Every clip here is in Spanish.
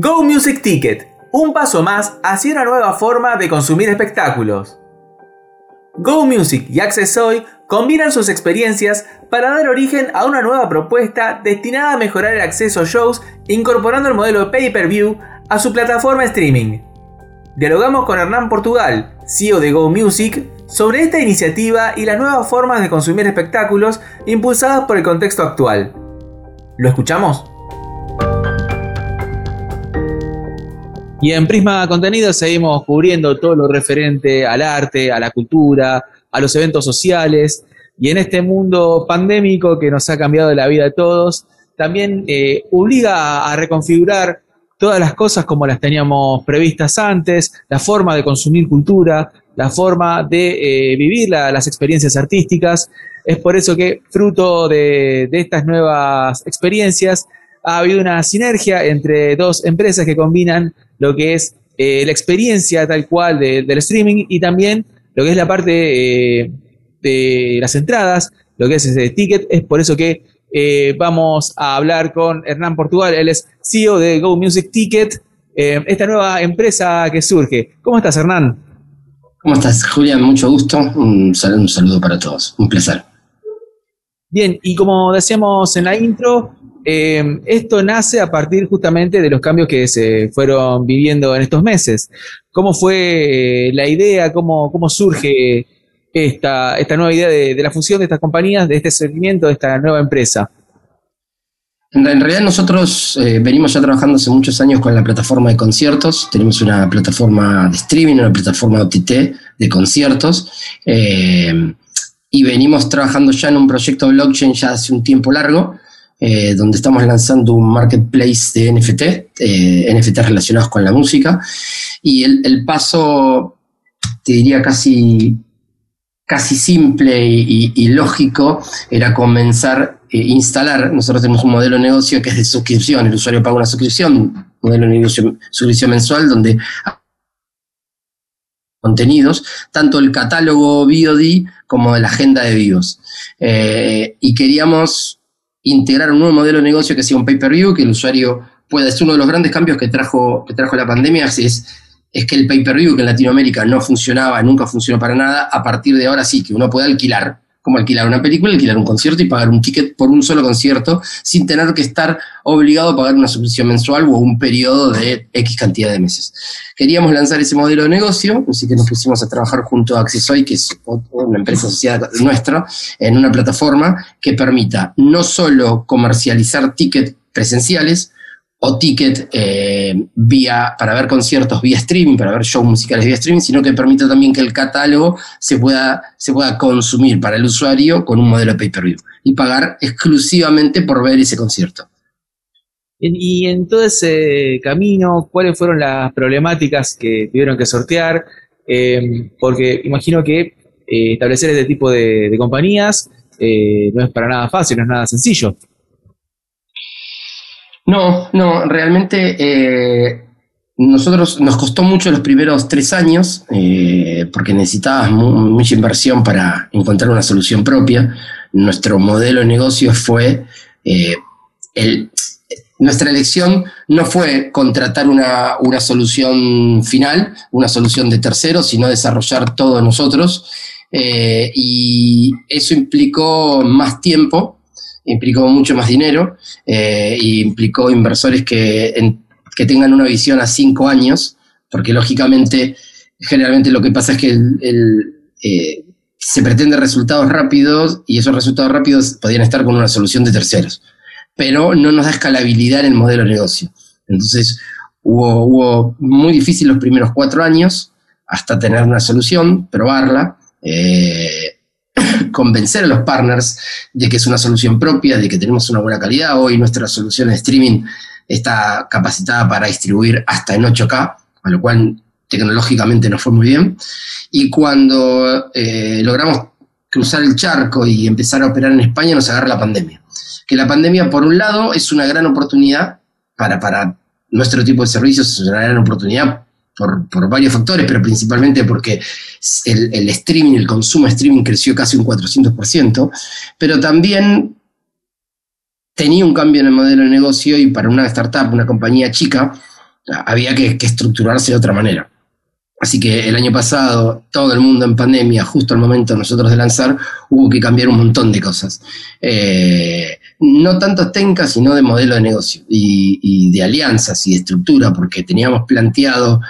Go Music Ticket, un paso más hacia una nueva forma de consumir espectáculos. Go Music y Access Hoy combinan sus experiencias para dar origen a una nueva propuesta destinada a mejorar el acceso a shows incorporando el modelo pay-per-view a su plataforma streaming. Dialogamos con Hernán Portugal, CEO de Go Music, sobre esta iniciativa y las nuevas formas de consumir espectáculos impulsadas por el contexto actual. ¿Lo escuchamos? Y en Prisma Contenido seguimos cubriendo todo lo referente al arte, a la cultura, a los eventos sociales. Y en este mundo pandémico que nos ha cambiado la vida a todos, también eh, obliga a reconfigurar todas las cosas como las teníamos previstas antes, la forma de consumir cultura, la forma de eh, vivir las experiencias artísticas. Es por eso que, fruto de, estas nuevas experiencias, ha habido una sinergia entre dos empresas que combinan lo que es eh, la experiencia tal cual del streaming y también lo que es la parte eh, de las entradas, lo que es ese ticket. Es por eso que eh, vamos a hablar con Hernán Portugal, él es CEO de Go Music Ticket, esta nueva empresa que surge. ¿Cómo estás, Hernán? ¿Cómo estás, Julián? Mucho gusto. Un saludo, un saludo para todos. Un placer. Bien, y como decíamos en la intro, eh, esto nace a partir justamente de los cambios que se fueron viviendo en estos meses. ¿Cómo fue eh, la idea? ¿Cómo, cómo surge esta, esta nueva idea de, la fusión de estas compañías, de este seguimiento de esta nueva empresa? En, realidad nosotros eh, venimos ya trabajando hace muchos años con la plataforma de conciertos. Tenemos una plataforma de streaming, una plataforma OTT de conciertos. y venimos trabajando ya en un proyecto blockchain ya hace un tiempo largo eh, donde estamos lanzando un marketplace de NFT, eh, NFT relacionados con la música, y el, paso, te diría casi, casi simple y, lógico, era comenzar a eh, instalar, nosotros tenemos un modelo de negocio que es de suscripción, el usuario paga una suscripción, modelo de negocio, suscripción mensual, donde contenidos, tanto el catálogo VOD como la agenda de vivos. y queríamos integrar un nuevo modelo de negocio que sea un pay-per-view, que el usuario pueda, es uno de los grandes cambios que trajo, que trajo la pandemia, es, es que el pay-per-view que en Latinoamérica no funcionaba, nunca funcionó para nada, a partir de ahora sí, que uno puede alquilar como alquilar una película, alquilar un concierto y pagar un ticket por un solo concierto sin tener que estar obligado a pagar una suscripción mensual o un periodo de X cantidad de meses. Queríamos lanzar ese modelo de negocio, así que nos pusimos a trabajar junto a Accessoy, que es una empresa asociada nuestra, en una plataforma que permita no solo comercializar tickets presenciales, o ticket eh, vía, para ver conciertos vía streaming, para ver shows musicales vía streaming, sino que permite también que el catálogo se pueda, se pueda consumir para el usuario con un modelo pay-per-view y pagar exclusivamente por ver ese concierto. Y en todo ese camino, ¿cuáles fueron las problemáticas que tuvieron que sortear? Eh, porque imagino que eh, establecer este tipo de, compañías no es para nada fácil, no es nada sencillo. No, no, realmente eh, nosotros nos costó mucho los primeros tres años eh, porque necesitabas mucha inversión para encontrar una solución propia. Nuestro modelo de negocio fue eh, nuestra elección no fue contratar una, una, solución final, una solución de terceros, sino desarrollar todo nosotros. y eso implicó más tiempo implicó mucho más dinero e implicó inversores que, que tengan una visión a cinco años, porque lógicamente, generalmente lo que pasa es que eh, se pretende resultados rápidos y esos resultados rápidos podrían estar con una solución de terceros, pero no nos da escalabilidad en el modelo de negocio. Entonces, hubo, hubo muy difícil los primeros cuatro años hasta tener una solución, probarla. Eh, convencer a los partners de que es una solución propia, de que tenemos una buena calidad. Hoy nuestra solución de streaming está capacitada para distribuir hasta en 8K, a lo cual tecnológicamente nos fue muy bien. Y cuando eh, logramos cruzar el charco y empezar a operar en España, nos agarra la pandemia. Que la pandemia, por un lado, es una gran oportunidad para, para nuestro tipo de servicios, es una gran oportunidad por, varios factores, pero principalmente porque el, streaming, el consumo de streaming creció casi un 400%, pero también tenía un cambio en el modelo de negocio y para una startup, una compañía chica, había que, estructurarse de otra manera. Así que el año pasado, todo el mundo en pandemia, justo al momento nosotros de lanzar, hubo que cambiar un montón de cosas. Eh, no tanto técnicas, sino de modelo de negocio y, de alianzas y de estructura, porque teníamos planteado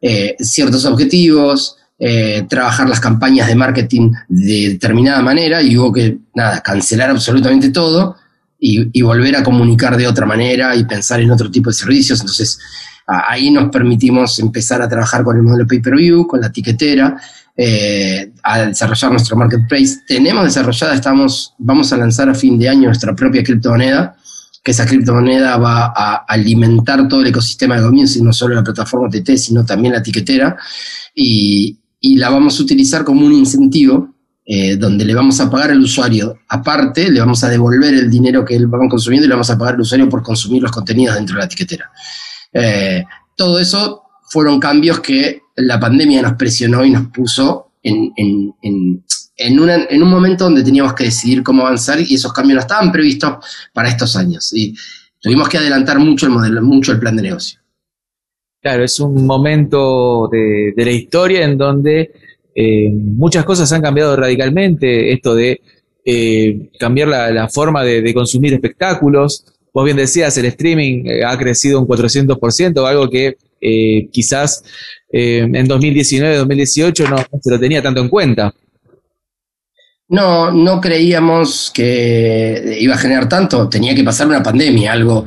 eh, ciertos objetivos, eh, trabajar las campañas de marketing de determinada manera y hubo que, nada, cancelar absolutamente todo y, volver a comunicar de otra manera y pensar en otro tipo de servicios. Entonces, ahí nos permitimos empezar a trabajar con el modelo pay-per-view, con la tiquetera, eh, a desarrollar nuestro marketplace. Tenemos desarrollada, estamos, vamos a lanzar a fin de año nuestra propia criptomoneda, que esa criptomoneda va a alimentar todo el ecosistema de comienzo, no solo la plataforma TT, sino también la tiquetera. Y, la vamos a utilizar como un incentivo eh, donde le vamos a pagar al usuario aparte, le vamos a devolver el dinero que él va consumiendo y le vamos a pagar al usuario por consumir los contenidos dentro de la etiquetera. Eh, todo eso fueron cambios que la pandemia nos presionó y nos puso en, en, un momento donde teníamos que decidir cómo avanzar y esos cambios no estaban previstos para estos años. Y tuvimos que adelantar mucho el, modelo, mucho el plan de negocio. Claro, es un momento de, la historia en donde eh, muchas cosas han cambiado radicalmente. Esto de eh, cambiar la, forma de, consumir espectáculos. Vos bien decías, el streaming eh, ha crecido un 400%, algo que quizás en 2019, 2018 no se lo tenía tanto en cuenta. No, no creíamos que iba a generar tanto, tenía que pasar una pandemia, algo.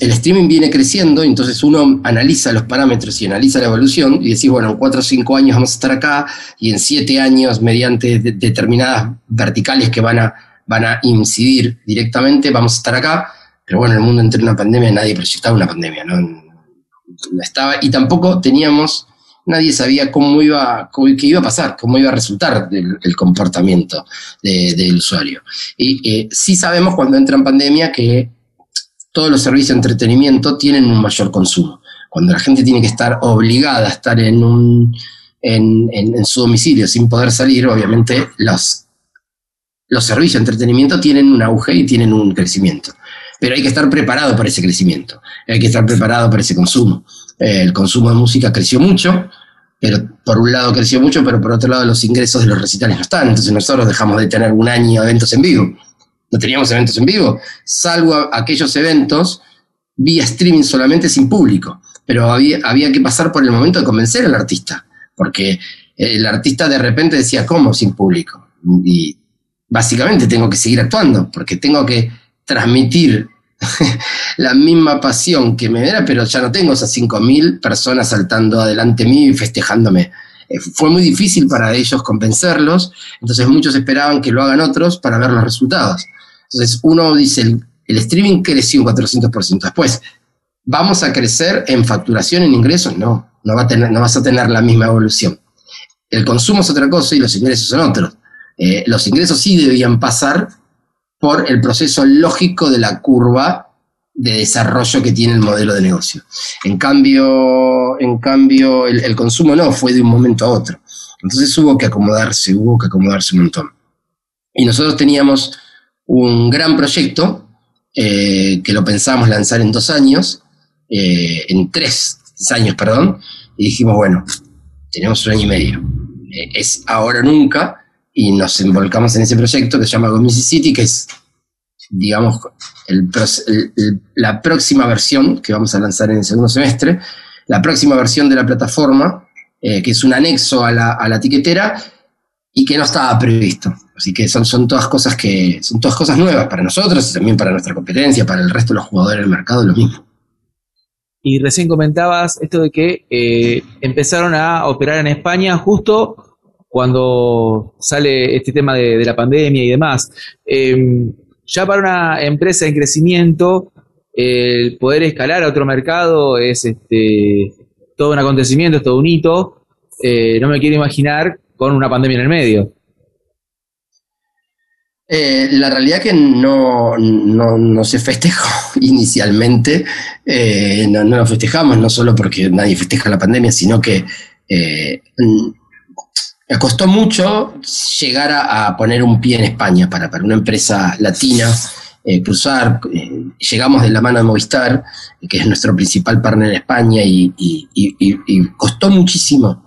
El streaming viene creciendo, entonces uno analiza los parámetros y analiza la evolución y decís, bueno, en cuatro o cinco años vamos a estar acá y en siete años, mediante determinadas verticales que van a, van a incidir directamente, vamos a estar acá. Pero bueno, el mundo entre una pandemia, nadie proyectaba una pandemia, ¿no? Estaba, y tampoco teníamos nadie sabía cómo iba, qué iba a pasar, cómo iba a resultar el, comportamiento del usuario. Y eh, sí sabemos cuando entra en pandemia que todos los servicios de entretenimiento tienen un mayor consumo. Cuando la gente tiene que estar obligada a estar en, un, en, su domicilio sin poder salir, obviamente los, los servicios de entretenimiento tienen un auge y tienen un crecimiento. Pero hay que estar preparado para ese crecimiento, hay que estar preparado para ese consumo el consumo de música creció mucho, pero por un lado creció mucho, pero por otro lado los ingresos de los recitales no están. Entonces nosotros dejamos de tener un año eventos en vivo. No teníamos eventos en vivo, salvo aquellos eventos vía streaming solamente sin público. Pero había, había que pasar por el momento de convencer al artista, porque el artista de repente decía, ¿cómo sin público? Y básicamente tengo que seguir actuando, porque tengo que transmitir la misma pasión que me era, pero ya no tengo esas 5.000 personas saltando adelante mío y festejándome. Eh, fue muy difícil para ellos convencerlos, entonces muchos esperaban que lo hagan otros para ver los resultados. Entonces uno dice, el, streaming creció un 400%. Después, ¿vamos a crecer en facturación, en ingresos? No, no, va a tener, no vas a tener la misma evolución. El consumo es otra cosa y los ingresos son otros. Eh, los ingresos sí debían pasar por el proceso lógico de la curva de desarrollo que tiene el modelo de negocio. En cambio, en cambio el, consumo no, fue de un momento a otro. Entonces hubo que acomodarse, hubo que acomodarse un montón. Y nosotros teníamos un gran proyecto eh, que lo pensábamos lanzar en dos años, eh, en tres años, perdón, y dijimos, bueno, tenemos un año y medio. Eh, es ahora o nunca, y nos envolcamos en ese proyecto que se llama Go City, que es, digamos, la próxima versión que vamos a lanzar en el segundo semestre, la próxima versión de la plataforma, eh, que es un anexo a la, a la etiquetera y que no estaba previsto. Así que son, son, todas cosas que, son todas cosas nuevas para nosotros y también para nuestra competencia, para el resto de los jugadores del mercado, lo mismo. Y recién comentabas esto de que eh, empezaron a operar en España justo cuando sale este tema de, la pandemia y demás. Em, ya para una empresa en crecimiento, el poder escalar a otro mercado es este, todo un acontecimiento, es todo un hito. Eh, no me quiero imaginar con una pandemia en el medio. Eh, la realidad que no, no, se festejó inicialmente, eh, no, no, lo festejamos, no solo porque nadie festeja la pandemia, sino que me costó mucho llegar a, poner un pie en España para, para una empresa latina eh, cruzar. Eh, llegamos de la mano de Movistar, que es nuestro principal partner en España, y, costó muchísimo.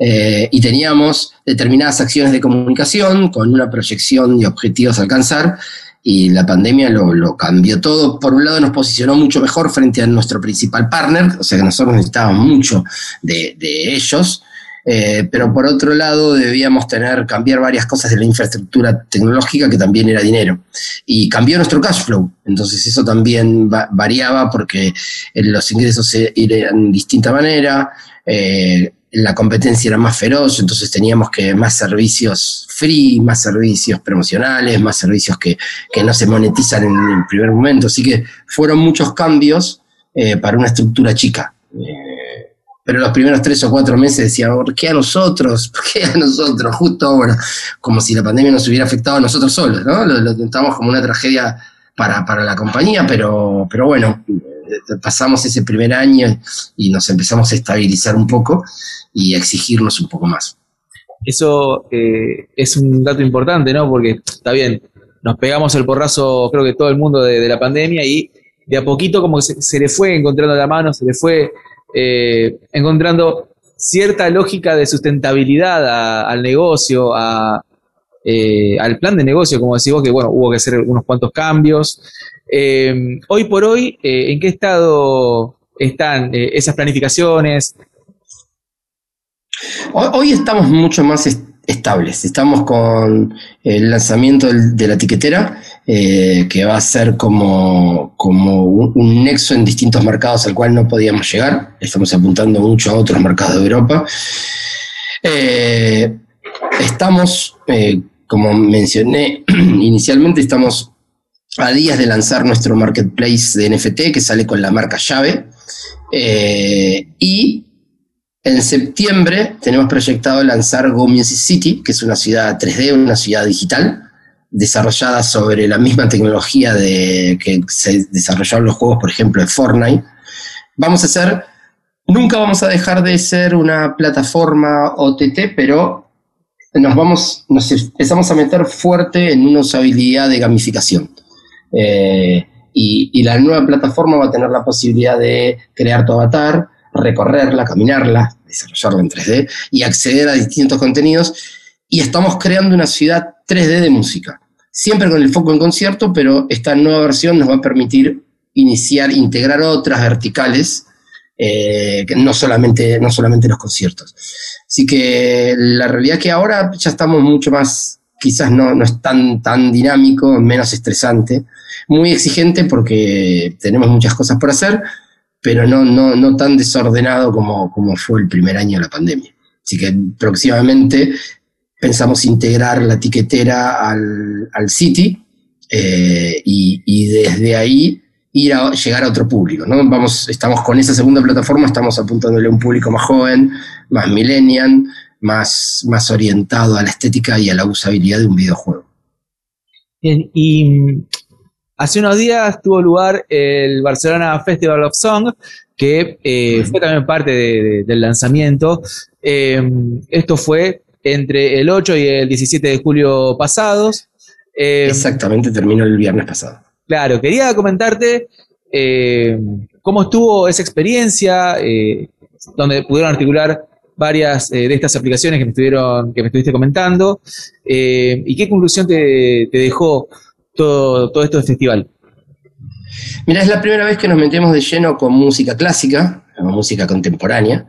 y teníamos determinadas acciones de comunicación con una proyección de objetivos a alcanzar, y la pandemia lo, cambió todo. Por un lado nos posicionó mucho mejor frente a nuestro principal partner, o sea que nosotros necesitábamos mucho de ellos, eh, pero por otro lado debíamos tener, cambiar varias cosas de la infraestructura tecnológica que también era dinero. Y cambió nuestro cash flow, entonces eso también variaba porque eh, los ingresos eran de distinta manera, eh, la competencia era más feroz, entonces teníamos que más servicios free, más servicios promocionales, más servicios que, no se monetizan en el primer momento. Así que fueron muchos cambios para una estructura chica pero los primeros tres o cuatro meses decía, ¿por qué a nosotros? ¿Por qué a nosotros? Justo ahora, como si la pandemia nos hubiera afectado a nosotros solos, ¿no? Lo, lo como una tragedia para, la compañía, pero, pero bueno, eh, pasamos ese primer año y nos empezamos a estabilizar un poco y a exigirnos un poco más. Eso eh, es un dato importante, ¿no? Porque está bien, nos pegamos el porrazo, creo que todo el mundo de, la pandemia y de a poquito como se, se, le fue encontrando la mano, se le fue eh, encontrando cierta lógica de sustentabilidad al negocio, eh, al plan de negocio, como decís vos, que bueno, hubo que hacer unos cuantos cambios. Eh, hoy por hoy, ¿en qué estado están esas planificaciones? Hoy, estamos mucho más estables. Estamos con el lanzamiento de la etiquetera, eh, que va a ser como, como un, nexo en distintos mercados al cual no podíamos llegar. Estamos apuntando mucho a otros mercados de Europa. Eh, estamos, eh, como mencioné inicialmente, estamos a días de lanzar nuestro marketplace de NFT que sale con la marca llave. y en septiembre tenemos proyectado lanzar Go City, que es una ciudad 3D, una ciudad digital, desarrollada sobre la misma tecnología de, que se desarrollaron los juegos, por ejemplo, de Fortnite. Vamos a hacer, nunca vamos a dejar de ser una plataforma OTT, pero nos vamos, nos empezamos a meter fuerte en una usabilidad de gamificación. Eh, y, y la nueva plataforma va a tener la posibilidad de crear tu avatar, recorrerla, caminarla, desarrollarla en 3D y acceder a distintos contenidos. Y estamos creando una ciudad 3D de música, siempre con el foco en concierto, pero esta nueva versión nos va a permitir iniciar, integrar otras verticales, eh, no, solamente, no solamente los conciertos. Así que la realidad es que ahora ya estamos mucho más, quizás no, no es tan, tan dinámico, menos estresante, muy exigente porque tenemos muchas cosas por hacer, pero no, no, no tan desordenado como, como fue el primer año de la pandemia. Así que próximamente pensamos integrar la etiquetera al, al City eh, y, desde ahí ir a llegar a otro público. ¿no? Vamos, estamos con esa segunda plataforma, estamos apuntándole a un público más joven, más millennial, más, más orientado a la estética y a la usabilidad de un videojuego. Bien, y Hace unos días tuvo lugar el Barcelona Festival of Song, que eh, fue también parte del lanzamiento. Eh, esto fue entre el 8 y el 17 de julio pasados. Eh, Exactamente, terminó el viernes pasado. Claro, quería comentarte cómo estuvo esa experiencia, donde pudieron articular varias de estas aplicaciones que me, estuvieron, que me estuviste comentando, y qué conclusión te, te dejó todo, todo esto del festival? Mira, es la primera vez que nos metemos de lleno con música clásica, con música contemporánea.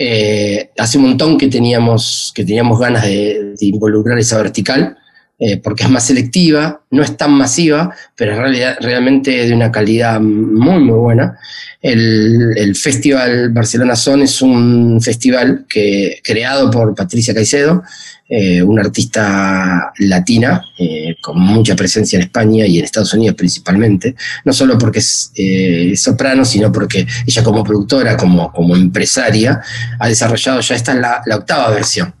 Eh, hace un montón que teníamos, que teníamos ganas de, involucrar esa vertical, eh, porque es más selectiva, no es tan masiva, pero es realidad, realmente de una calidad muy, muy buena. El, Festival Barcelona Son es un festival que, creado por Patricia Caicedo, eh, una artista latina eh, con mucha presencia en España y en Estados Unidos principalmente, no solo porque es eh, soprano, sino porque ella como productora, como, como empresaria, ha desarrollado ya esta la, la octava versión.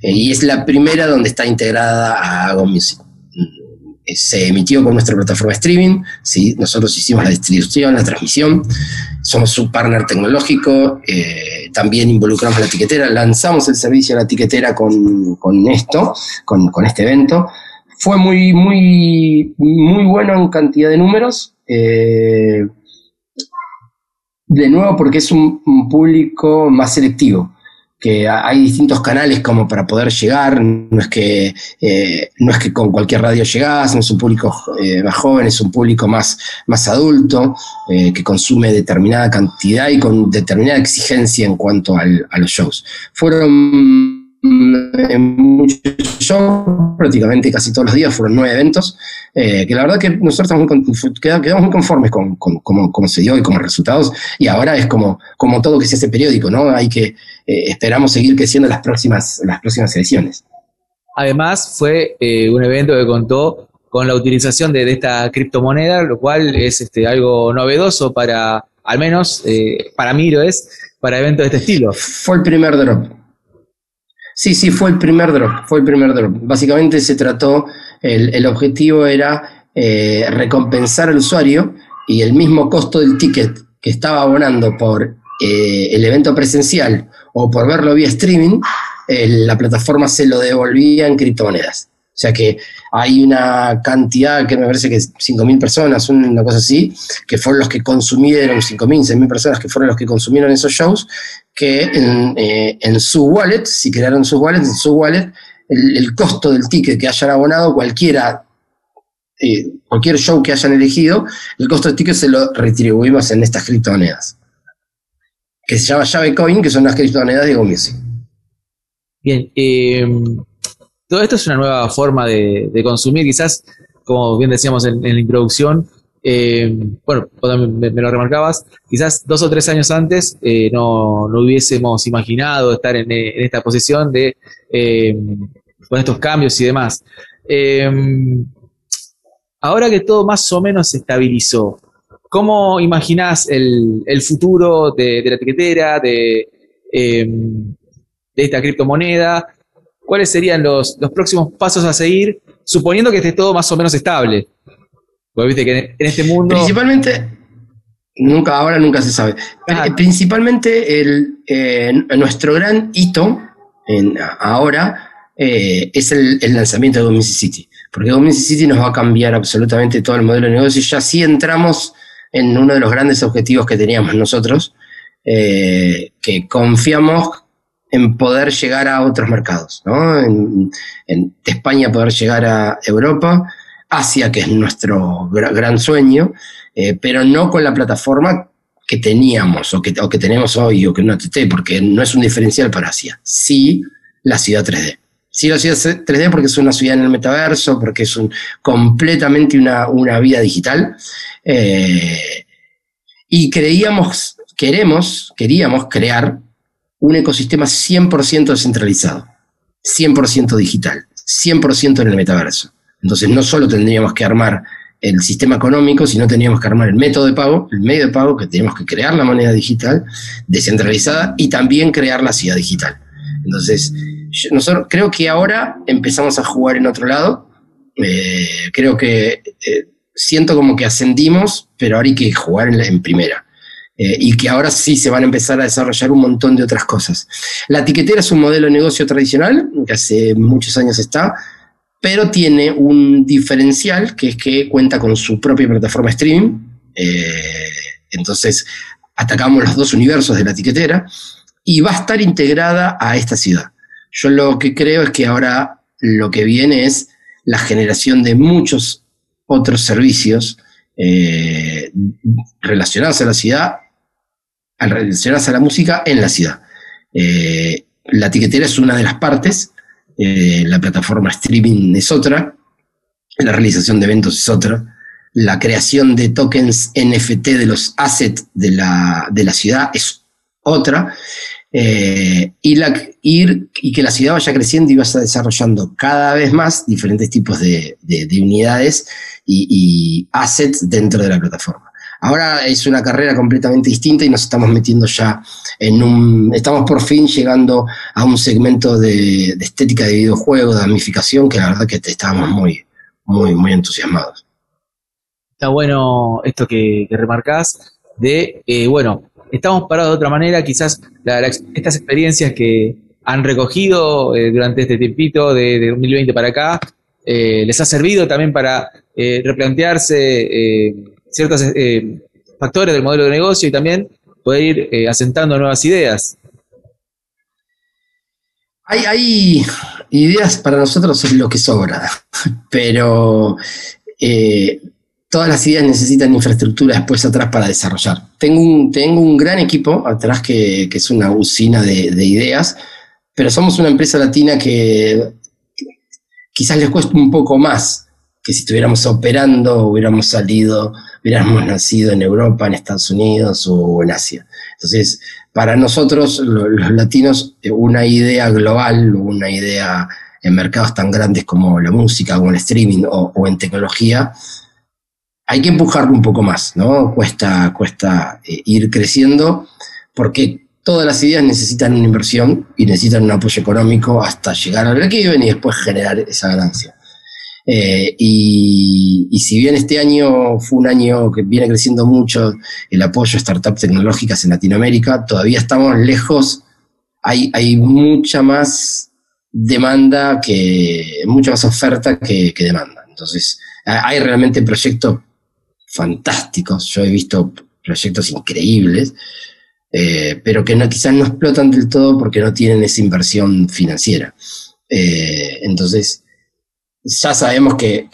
Y es la primera donde está integrada a Go Music se emitió con nuestra plataforma streaming, ¿sí? nosotros hicimos la distribución, la transmisión, somos su partner tecnológico, eh, también involucramos la etiquetera, lanzamos el servicio de la etiquetera con, esto, con, este evento. fue muy, muy, muy bueno en cantidad de números. Eh, de nuevo, porque es un, público más selectivo que hay distintos canales como para poder llegar, no es que, eh, no es que con cualquier radio llegás, es un público eh, más joven, es un público más, más adulto, que consume determinada cantidad y con determinada exigencia en cuanto al, a los shows. Fueron en muchos shows, prácticamente casi todos los días fueron nueve eventos, eh, que la verdad que nosotros quedamos muy conformes con, cómo se dio y con los resultados, y ahora es como, como todo que se hace periódico, ¿no? Hay que, eh, esperamos seguir creciendo las próximas, las próximas ediciones. Además, fue eh, un evento que contó con la utilización de, esta criptomoneda, lo cual es este, algo novedoso para, al menos para mí lo es, para eventos de este estilo. Fue el primer drop. Sí, sí, fue el primer drop, fue el primer drop. Básicamente se trató, el, objetivo era eh, recompensar al usuario y el mismo costo del ticket que estaba abonando por eh, el evento presencial o por verlo vía streaming, la plataforma se lo devolvía en criptomonedas. O sea que hay una cantidad que me parece que 5.000 personas, una cosa así, que fueron los que consumieron, 5.000, 6.000 personas que fueron los que consumieron esos shows, que en, eh, su wallet, si crearon sus wallets, en su wallet, el, costo del ticket que hayan abonado, cualquiera, eh, cualquier show que hayan elegido, el costo del ticket se lo retribuimos en estas criptomonedas. Que se llama Llave Coin, que son las criptomonedas de GoMusic. Bien, eh, todo esto es una nueva forma de, consumir, quizás, como bien decíamos en, la introducción, eh, bueno, me, lo remarcabas, quizás dos o tres años antes eh, no, hubiésemos imaginado estar en, esta posición de eh, con estos cambios y demás. ahora que todo más o menos se estabilizó, ¿cómo imaginás el, futuro de, la etiquetera, de, de esta criptomoneda? cuáles serían los, próximos pasos a seguir, suponiendo que esté todo más o menos estable. Porque viste que en, este mundo. Principalmente, nunca, ahora nunca se sabe. Principalmente el, eh, nuestro gran hito ahora eh, es el, lanzamiento de Go City. Porque Go City nos va a cambiar absolutamente todo el modelo de negocio. Ya sí entramos en uno de los grandes objetivos que teníamos nosotros, eh, que confiamos en poder llegar a otros mercados, ¿no? En, de España poder llegar a Europa, Asia, que es nuestro gran sueño, eh, pero no con la plataforma que teníamos o que, tenemos hoy o que no esté, porque no es un diferencial para Asia. Sí, la ciudad 3D. Sí, la ciudad 3D porque es una ciudad en el metaverso, porque es completamente una, una vida digital. Eh, y creíamos, queremos, queríamos crear un ecosistema 100% descentralizado, 100% digital, 100% en el metaverso. Entonces no solo tendríamos que armar el sistema económico, sino tendríamos que armar el método de pago, el medio de pago, que teníamos que crear la moneda digital descentralizada y también crear la ciudad digital. Entonces, nosotros creo que ahora empezamos a jugar en otro lado. Eh, creo que eh, siento como que ascendimos, pero ahora hay que jugar en primera. Eh, y que ahora sí se van a empezar a desarrollar un montón de otras cosas. La etiquetera es un modelo de negocio tradicional, que hace muchos años está, pero tiene un diferencial que es que cuenta con su propia plataforma streaming. Eh, entonces, atacamos los dos universos de la etiquetera y va a estar integrada a esta ciudad. Yo lo que creo es que ahora lo que viene es la generación de muchos otros servicios eh, relacionados a la ciudad al relacionarse a la música en la ciudad. Eh, la etiquetera es una de las partes, eh, la plataforma streaming es otra, la realización de eventos es otra, la creación de tokens NFT de los assets de la, ciudad es otra, eh, y, la, ir, y que la ciudad vaya creciendo y vaya desarrollando cada vez más diferentes tipos de, unidades y assets dentro de la plataforma. Ahora es una carrera completamente distinta y nos estamos metiendo ya en un... Estamos por fin llegando a un segmento de, estética de videojuegos, de gamificación, que la verdad que estábamos muy, muy, muy entusiasmados. Está bueno esto que, remarcás de, eh, bueno, estamos parados de otra manera, quizás estas experiencias que han recogido eh, durante este tiempito de, de 2020 para acá, les ha servido también para replantearse ciertos factores del modelo de negocio y también poder ir asentando nuevas ideas. Hay, hay, ideas para nosotros es lo que sobra, pero todas las ideas necesitan infraestructura después atrás para desarrollar. Tengo un, tengo un gran equipo atrás que, es una usina de, ideas, pero somos una empresa latina que quizás les cuesta un poco más que si estuviéramos operando, hubiéramos salido, hubiéramos nacido en Europa, en Estados Unidos o en Asia. Entonces, para nosotros, los latinos, una idea global, una idea en mercados tan grandes como la música, como el streaming o en tecnología, hay que empujarlo un poco más, ¿no? Cuesta, cuesta eh, ir creciendo porque todas las ideas necesitan una inversión y necesitan un apoyo económico hasta llegar al break y después generar esa ganancia. Eh, y, si bien este año fue un año que viene creciendo mucho el apoyo a startups tecnológicas en Latinoamérica, todavía estamos lejos. Hay, mucha más demanda que, mucha más oferta que, demanda. Entonces, hay realmente proyectos fantásticos, yo he visto proyectos increíbles, eh, pero que quizás no explotan del todo porque no tienen esa inversión financiera. Eh, entonces, ya sabemos que,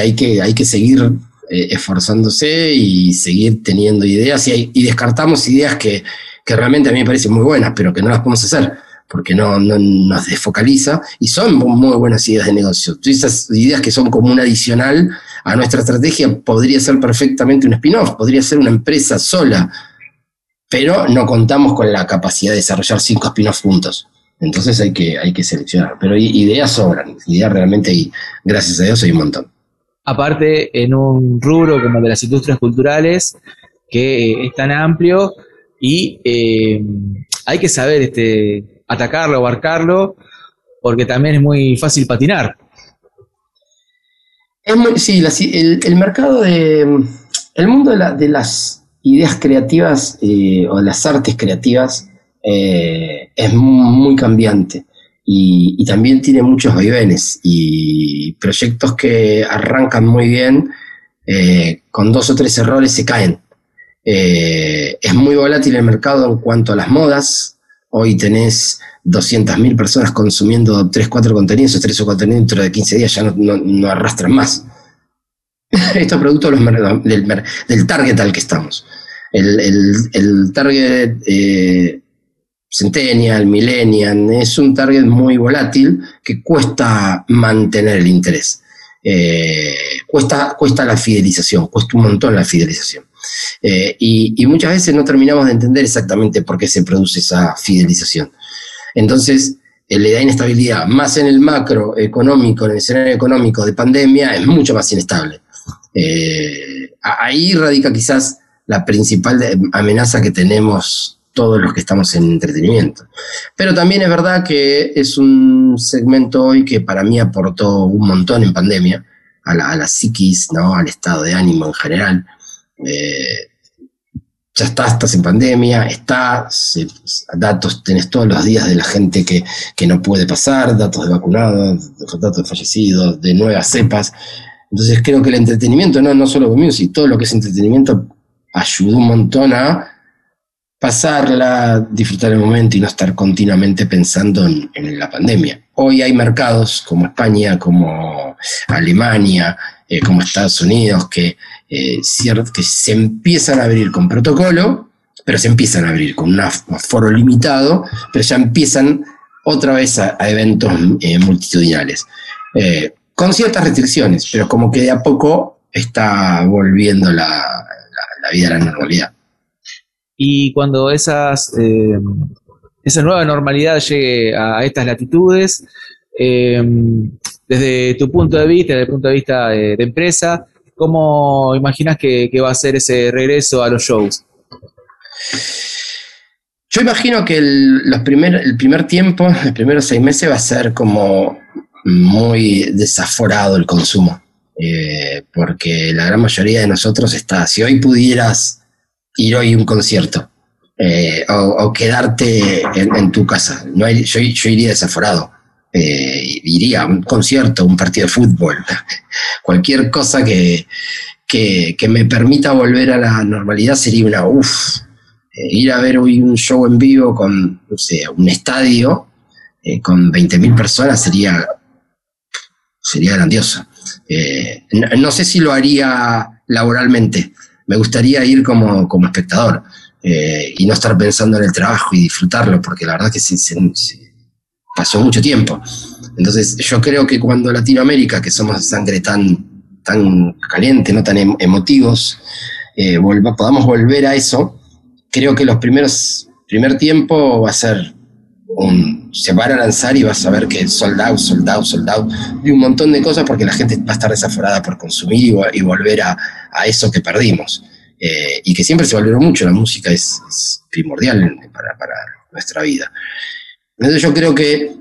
hay, que hay que seguir eh, esforzándose y seguir teniendo ideas y, y descartamos ideas que, que, realmente a mí me parecen muy buenas, pero que no las podemos hacer porque no, no, nos desfocaliza y son muy buenas ideas de negocio. Esas ideas que son como un adicional a nuestra estrategia podría ser perfectamente un spin-off, podría ser una empresa sola, pero no contamos con la capacidad de desarrollar cinco spin-offs juntos. Entonces hay que, hay que seleccionar. Pero ideas sobran, ideas realmente y gracias a Dios hay un montón. Aparte, en un rubro como el de las industrias culturales, que es tan amplio y eh, hay que saber este, atacarlo, abarcarlo, porque también es muy fácil patinar. Es muy, sí, el, mercado de. El mundo de, las ideas creativas eh, o de las artes creativas eh, es muy cambiante y, también tiene muchos vaivenes y proyectos que arrancan muy bien, eh, con dos o tres errores se caen. es muy volátil el mercado en cuanto a las modas, Hoy tenés 200.000 personas consumiendo 3, 4 contenidos, esos 3 o 4 contenidos dentro de 15 días ya no, arrastran más. Esto es producto del, target al que estamos. El, target eh, Centennial, Millennial, es un target muy volátil que cuesta mantener el interés. Eh, cuesta, cuesta la fidelización, cuesta un montón la fidelización. Eh, y, muchas veces no terminamos de entender exactamente por qué se produce esa fidelización. Entonces, le da inestabilidad, más en el macroeconómico, en el escenario económico de pandemia, es mucho más inestable. Eh, ahí radica quizás la principal amenaza que tenemos todos los que estamos en entretenimiento. Pero también es verdad que es un segmento hoy que para mí aportó un montón en pandemia, a la, psiquis, ¿no? al estado de ánimo en general. Eh, ya está, estás en pandemia, está, datos, tenés todos los días de la gente que, no puede pasar, datos de vacunados, datos de fallecidos, de nuevas cepas. Entonces creo que el entretenimiento, no, no solo con music, todo lo que es entretenimiento ayudó un montón a pasarla, disfrutar el momento y no estar continuamente pensando en, la pandemia. Hoy hay mercados como España, como Alemania, eh, como Estados Unidos, que, eh, que se empiezan a abrir con protocolo, pero se empiezan a abrir con un aforo limitado, pero ya empiezan otra vez a, eventos eh, multitudinales. con ciertas restricciones, pero como que de a poco está volviendo la vida a la normalidad. Y cuando esas, eh, esa nueva normalidad llegue a estas latitudes, eh, desde tu punto de vista, desde el punto de vista de, empresa, ¿cómo imaginas que, va a ser ese regreso a los shows? Yo imagino que el, los primer, el primer tiempo, los primeros seis meses, va a ser como muy desaforado el consumo. Eh, porque la gran mayoría de nosotros está, si hoy pudieras ir hoy a un concierto eh, o, quedarte en, tu casa. No yo, iría desaforado. Eh, iría a un concierto, un partido de fútbol, cualquier cosa que, que, me permita volver a la normalidad sería una uff. Eh, ir a ver hoy un show en vivo con, no sé, un estadio eh, con 20.000 personas sería, sería grandioso. No, sé si lo haría laboralmente, me gustaría ir como, como espectador y no estar pensando en el trabajo y disfrutarlo, porque la verdad que se, pasó mucho tiempo. Entonces yo creo que cuando Latinoamérica, que somos sangre tan tan caliente, no tan em, emotivos, eh, podamos volver a eso, creo que los primeros, primer tiempo va a ser un, se van a lanzar y vas a ver que soldado, soldado, soldado, de un montón de cosas porque la gente va a estar desaforada por consumir y, volver a, eso que perdimos. Eh, y que siempre se volvió mucho, la música es, primordial para, para, nuestra vida. Entonces yo creo que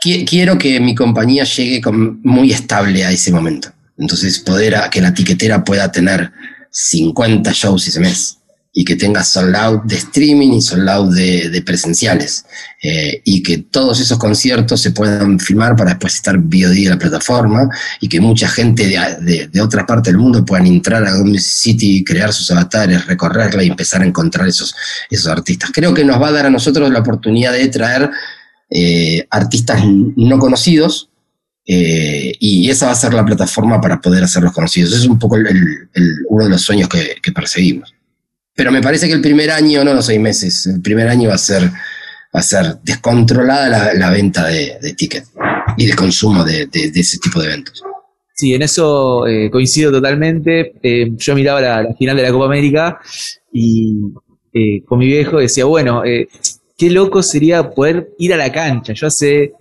quiero que mi compañía llegue muy estable a ese momento. Entonces, poder que la tiquetera pueda tener 50 shows ese mes y que tenga sold de streaming y sold de, presenciales eh, y que todos esos conciertos se puedan filmar para después estar biodía en la plataforma y que mucha gente de, de, otra parte del mundo puedan entrar a Music City, crear sus avatares, recorrerla y empezar a encontrar esos, esos artistas. Creo que nos va a dar a nosotros la oportunidad de traer eh, artistas no conocidos, eh, y esa va a ser la plataforma para poder hacerlos conocidos. es un poco uno de los sueños que, perseguimos. Pero me parece que el primer año, no los seis meses, el primer año va a ser, va a ser descontrolada la, venta de, tickets y de consumo de, ese tipo de eventos. Sí, en eso eh, coincido totalmente. yo miraba la, final de la Copa América y con mi viejo decía, bueno, qué loco sería poder ir a la cancha. Yo hace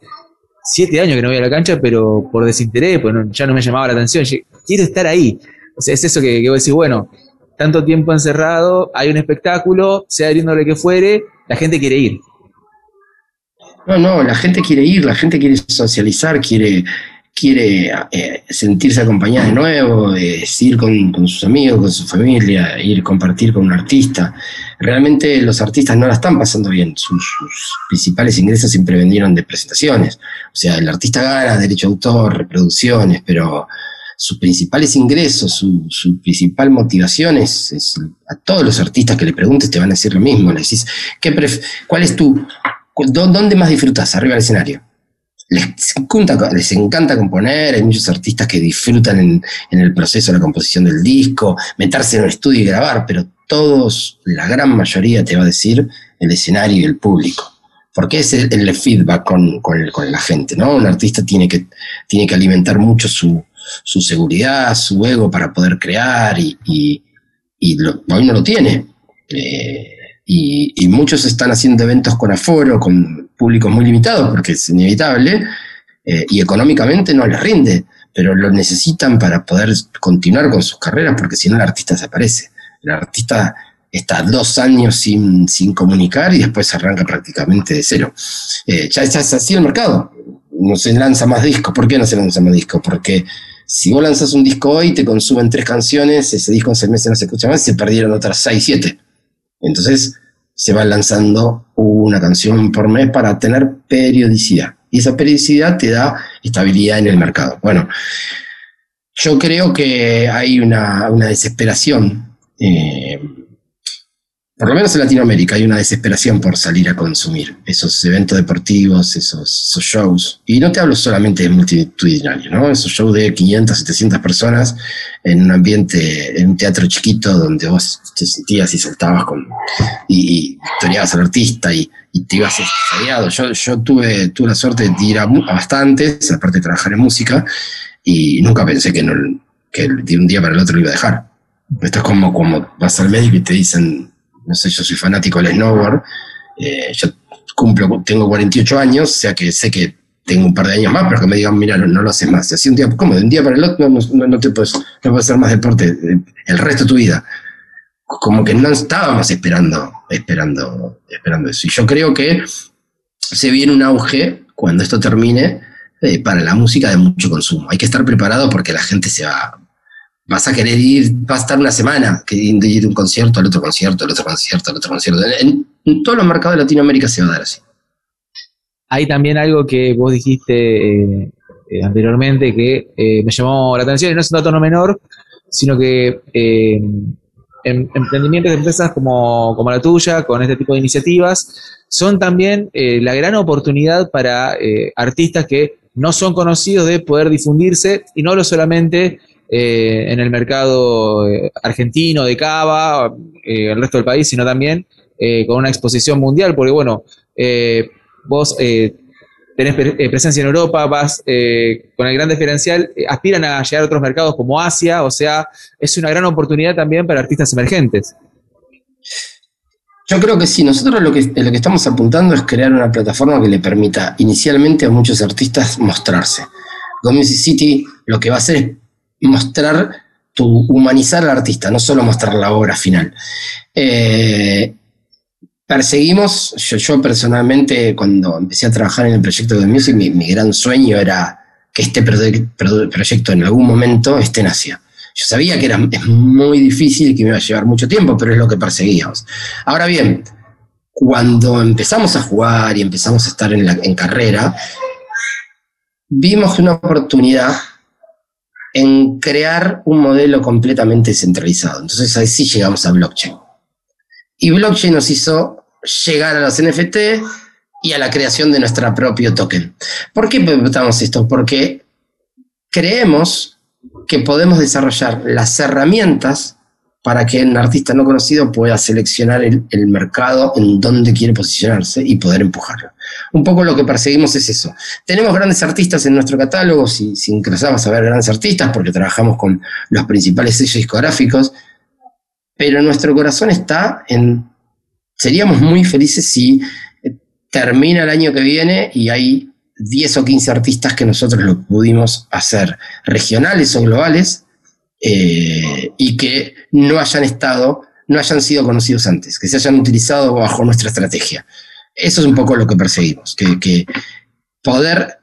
siete años que no voy a la cancha, pero por desinterés, pues ya no me llamaba la atención. quiero estar ahí. O sea, es eso que, que vos decís, bueno, tanto tiempo encerrado, hay un espectáculo, sea lo que fuere, la gente quiere ir. No, no, la gente quiere ir, la gente quiere socializar, quiere, quiere eh, sentirse acompañada de nuevo, ir con, sus amigos, con su familia, ir compartir con un artista. Realmente los artistas no la están pasando bien, sus, principales ingresos siempre vendieron de presentaciones. O sea, el artista gana derecho de autor, reproducciones, pero sus principales ingresos, su, principal motivación es, a todos los artistas que le preguntes te van a decir lo mismo. Le decís, ¿qué ¿cuál es tu, dónde más disfrutas arriba del escenario? les encanta, les encanta componer, hay muchos artistas que disfrutan en, el proceso de la composición del disco, meterse en un estudio y grabar, pero todos, la gran mayoría te va a decir el escenario y el público. Porque es el, feedback con, la gente, ¿no? Un artista tiene que alimentar mucho su, seguridad, su ego para poder crear y, hoy no lo tiene. Eh, y, muchos están haciendo eventos con aforo, con públicos muy limitados, porque es inevitable, eh, y económicamente no les rinde, pero lo necesitan para poder continuar con sus carreras, porque si no el artista desaparece. El artista está dos años sin, sin comunicar y después arranca prácticamente de cero. Eh, ya, ya es así el mercado. No se lanza más discos. ¿Por qué no se lanza más discos? Porque si vos lanzas un disco hoy, te consumen tres canciones, ese disco en seis meses no se escucha más se perdieron otras seis, siete. Entonces, se va lanzando una canción por mes para tener periodicidad. Y esa periodicidad te da estabilidad en el mercado. Bueno, yo creo que hay una, desesperación eh, por lo menos en Latinoamérica, hay una desesperación por salir a consumir esos eventos deportivos, esos, shows. Y no te hablo solamente de multitudinario, ¿no? Esos shows de 500, 700 personas en un ambiente, en un teatro chiquito donde vos te sentías y saltabas con, y, y al artista y, te ibas ensayado. Yo, yo tuve, tuve la suerte de ir a, bastantes, aparte de trabajar en música, y nunca pensé que, no, que de un día para el otro lo iba a dejar. Esto es como, como vas al médico y te dicen, no sé, yo soy fanático del snowboard, eh, yo cumplo, tengo 48 años, o sea que sé que tengo un par de años más, pero que me digan, mira, no, lo haces más. Así un día, ¿cómo? De un día para el otro no, te puedes, no puedes hacer más deporte eh, el resto de tu vida. Como que no estábamos esperando, esperando, esperando eso. Y yo creo que se viene un auge cuando esto termine eh, para la música de mucho consumo. Hay que estar preparado porque la gente se va, vas a querer ir, vas a estar una semana queriendo ir de un concierto al otro concierto, al otro concierto, al otro concierto. En, todos los mercados de Latinoamérica se va a dar así. hay también algo que vos dijiste eh, eh, anteriormente que eh, me llamó la atención y no es un dato no menor, sino que em, emprendimientos de empresas como, como, la tuya, con este tipo de iniciativas, son también la gran oportunidad para artistas que no son conocidos de poder difundirse y no lo solamente en el mercado argentino de cava, el resto del país, sino también con una exposición mundial, porque bueno, vos eh, tenés eh, presencia en Europa, vas eh, con el gran diferencial, aspiran a llegar a otros mercados como Asia, o sea, es una gran oportunidad también para artistas emergentes. Yo creo que sí, nosotros lo que, estamos apuntando es crear una plataforma que le permita inicialmente a muchos artistas mostrarse. Go City lo que va a hacer es mostrar tu humanizar al artista, no solo mostrar la obra final. Eh, perseguimos, yo, personalmente cuando empecé a trabajar en el proyecto de Music, mi, gran sueño era que este proyecto en algún momento esté en Asia. Yo sabía que era, es muy difícil y que me iba a llevar mucho tiempo, pero es lo que perseguíamos. Ahora bien, cuando empezamos a jugar y empezamos a estar en, en carrera, vimos una oportunidad en crear un modelo completamente centralizado. Entonces ahí sí llegamos a blockchain. Y blockchain nos hizo llegar a los NFT y a la creación de nuestro propio token. ¿Por qué preguntamos esto? Porque creemos que podemos desarrollar las herramientas para que un artista no conocido pueda seleccionar el, mercado en donde quiere posicionarse y poder empujarlo. Un poco lo que perseguimos es eso. Tenemos grandes artistas en nuestro catálogo, si, si ingresamos a ver grandes artistas, porque trabajamos con los principales sellos discográficos, pero nuestro corazón está en seríamos muy felices si eh, termina el año que viene y hay 10 o 15 artistas que nosotros lo pudimos hacer regionales o globales eh, y que no hayan estado, no hayan sido conocidos antes, que se hayan utilizado bajo nuestra estrategia. Eso es un poco lo que perseguimos, que, poder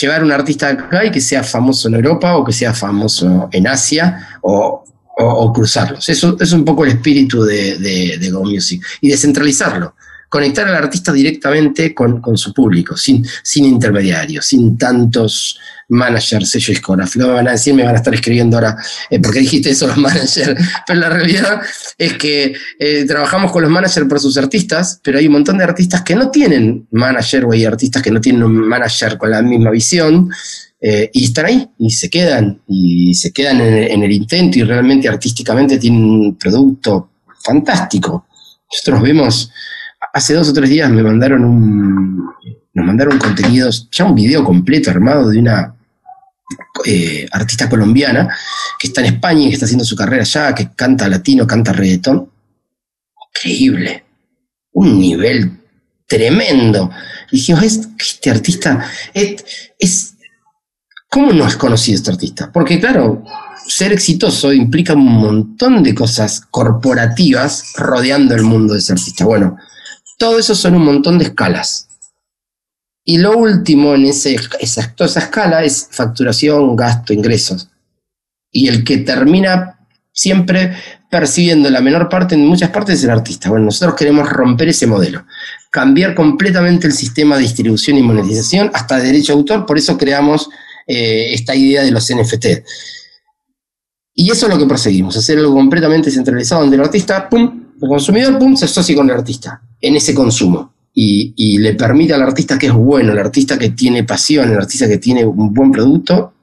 llevar un artista acá y que sea famoso en Europa o que sea famoso en Asia o o, cruzarlos. Eso es un poco el espíritu de, Go Music. Y descentralizarlo. Conectar al artista directamente con, su público, sin, sin intermediarios, sin tantos managers, sellos discográficos. Me van a decir, me van a estar escribiendo ahora, eh, porque dijiste eso los managers, pero la realidad es que eh, trabajamos con los managers por sus artistas, pero hay un montón de artistas que no tienen manager o hay artistas que no tienen un manager con la misma visión eh, y están ahí y se quedan y se quedan en, el intento y realmente artísticamente tienen un producto fantástico. Nosotros vemos, hace dos o tres días me mandaron un, nos mandaron contenidos, ya un video completo armado de una eh, artista colombiana que está en España y que está haciendo su carrera allá, que canta latino, canta reggaetón. Increíble. Un nivel tremendo. Y dijimos, este artista es ¿Cómo no has conocido este artista? Porque claro, ser exitoso implica un montón de cosas corporativas rodeando el mundo de ese artista. Bueno, todo eso son un montón de escalas. Y lo último en esa, toda esa escala es facturación, gasto, ingresos. Y el que termina siempre percibiendo la menor parte, en muchas partes, es el artista. Bueno, nosotros queremos romper ese modelo, cambiar completamente el sistema de distribución y monetización hasta derecho de autor, por eso creamos eh, esta idea de los NFT. Y eso es lo que perseguimos, hacer algo completamente centralizado donde el artista, pum, el consumidor, pum, se asocia con el artista en ese consumo. Y, le permite al artista que es bueno, el artista que tiene pasión, el artista que tiene un buen producto,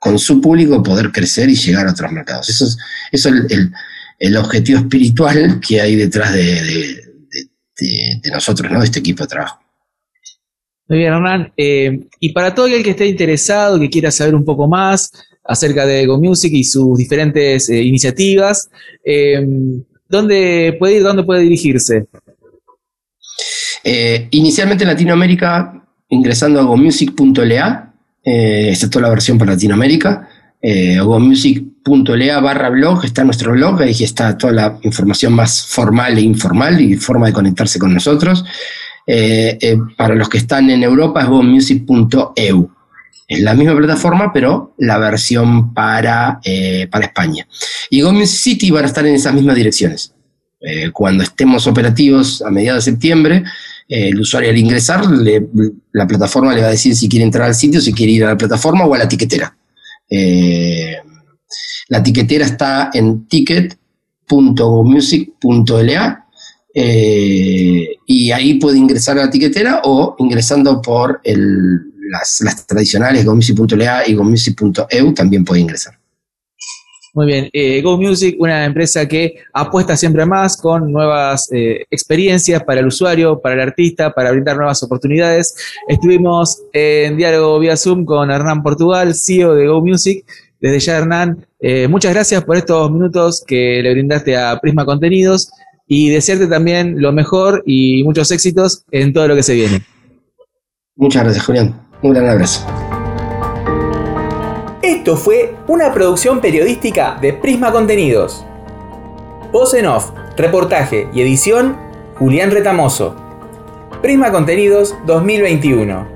con su público poder crecer y llegar a otros mercados. Eso es, el, objetivo espiritual que hay detrás de, de nosotros, ¿no? de este equipo de trabajo. Muy bien, Hernán. Eh, y para todo aquel que esté interesado, que quiera saber un poco más acerca de Go Music y sus diferentes eh, iniciativas, eh, ¿dónde puede ir, dónde puede dirigirse? Inicialmente en Latinoamérica, ingresando a gomusic.la, esta es toda la versión para Latinoamérica. gomusic.la barra blog está nuestro blog, ahí está toda la información más formal e informal y forma de conectarse con nosotros. Eh, eh, para los que están en Europa es gomusic.eu. Es la misma plataforma, pero la versión para, eh, para España. Y Go City van a estar en esas mismas direcciones. Eh, cuando estemos operativos a mediados de septiembre, eh, el usuario al ingresar, la plataforma le va a decir si quiere entrar al sitio, si quiere ir a la plataforma o a la tiquetera. Eh, la tiquetera está en ticket.gomusic.la y ahí puede ingresar a la tiquetera o ingresando por las, las tradicionales gomusic.la y gomusic.eu también puede ingresar. Muy bien, eh, Go Music, una empresa que apuesta siempre más con nuevas eh, experiencias para el usuario, para el artista, para brindar nuevas oportunidades. Estuvimos en diálogo vía Zoom con Hernán Portugal, CEO de Go Music. Desde ya, Hernán, eh, muchas gracias por estos minutos que le brindaste a Prisma Contenidos y desearte también lo mejor y muchos éxitos en todo lo que se viene. Muchas gracias, Julián. Un gran abrazo. Esto fue una producción periodística de Prisma Contenidos. Voz en off, reportaje y edición, Julián Retamoso. Prisma Contenidos 2021.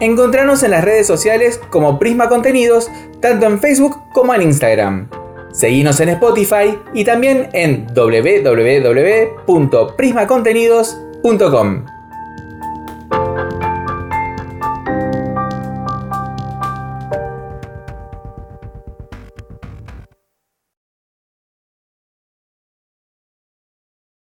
Encontranos en las redes sociales como Prisma Contenidos, tanto en Facebook como en Instagram. Seguinos en Spotify y también en www.prismacontenidos.com.